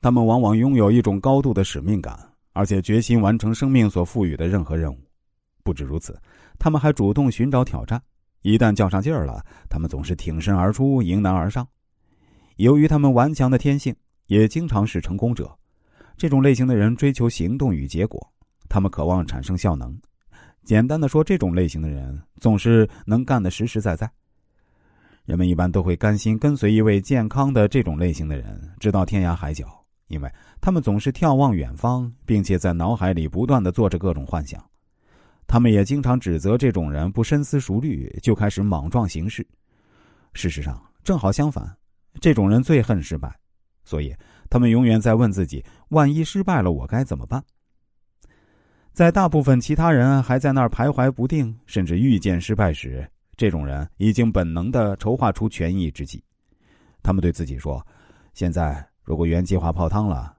他们往往拥有一种高度的使命感，而且决心完成生命所赋予的任何任务。不止如此，他们还主动寻找挑战。一旦较上劲儿了，他们总是挺身而出，迎难而上。由于他们顽强的天性，也经常是成功者。这种类型的人追求行动与结果，他们渴望产生效能。简单的说，这种类型的人总是能干的实实在在。人们一般都会甘心跟随一位健康的这种类型的人，直到天涯海角，因为他们总是眺望远方，并且在脑海里不断的做着各种幻想。他们也经常指责这种人不深思熟虑就开始莽撞行事。事实上，正好相反，这种人最恨失败，所以他们永远在问自己：万一失败了，我该怎么办？在大部分其他人还在那儿徘徊不定，甚至预见失败时，这种人已经本能的筹划出权宜之计。他们对自己说：“现在如果原计划泡汤了，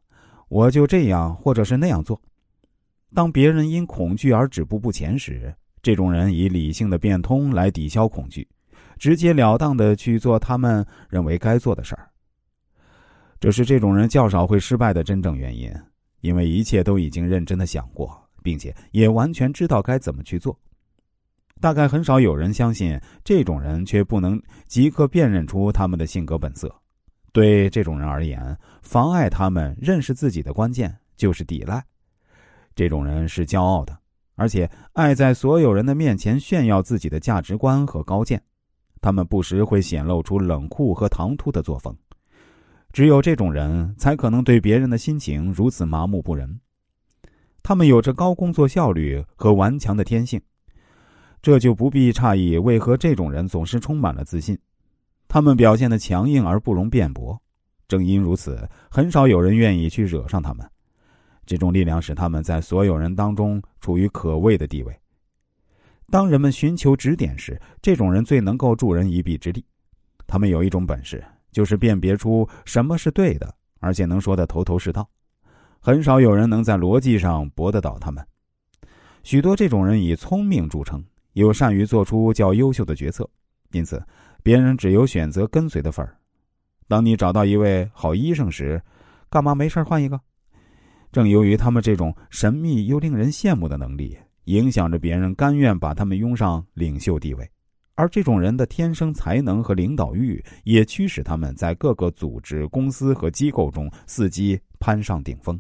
我就这样或者是那样做。”当别人因恐惧而止步不前时，这种人以理性的变通来抵消恐惧，直截了当的去做他们认为该做的事儿。这是这种人较少会失败的真正原因，因为一切都已经认真的想过，并且也完全知道该怎么去做。大概很少有人相信这种人，却不能即刻辨认出他们的性格本色。对这种人而言，妨碍他们认识自己的关键就是抵赖。这种人是骄傲的，而且爱在所有人的面前炫耀自己的价值观和高见。他们不时会显露出冷酷和唐突的作风。只有这种人才可能对别人的心情如此麻木不仁。他们有着高工作效率和顽强的天性，这就不必诧异为何这种人总是充满了自信。他们表现的强硬而不容辩驳，正因如此，很少有人愿意去惹上他们。这种力量使他们在所有人当中处于可畏的地位。当人们寻求指点时，这种人最能够助人一臂之力。他们有一种本事，就是辨别出什么是对的，而且能说得头头是道。很少有人能在逻辑上驳得倒他们。许多这种人以聪明著称，又善于做出较优秀的决策，因此别人只有选择跟随的份儿。当你找到一位好医生时，干嘛没事换一个？正由于他们这种神秘又令人羡慕的能力，影响着别人甘愿把他们拥上领袖地位，而这种人的天生才能和领导欲，也驱使他们在各个组织、公司和机构中伺机攀上顶峰。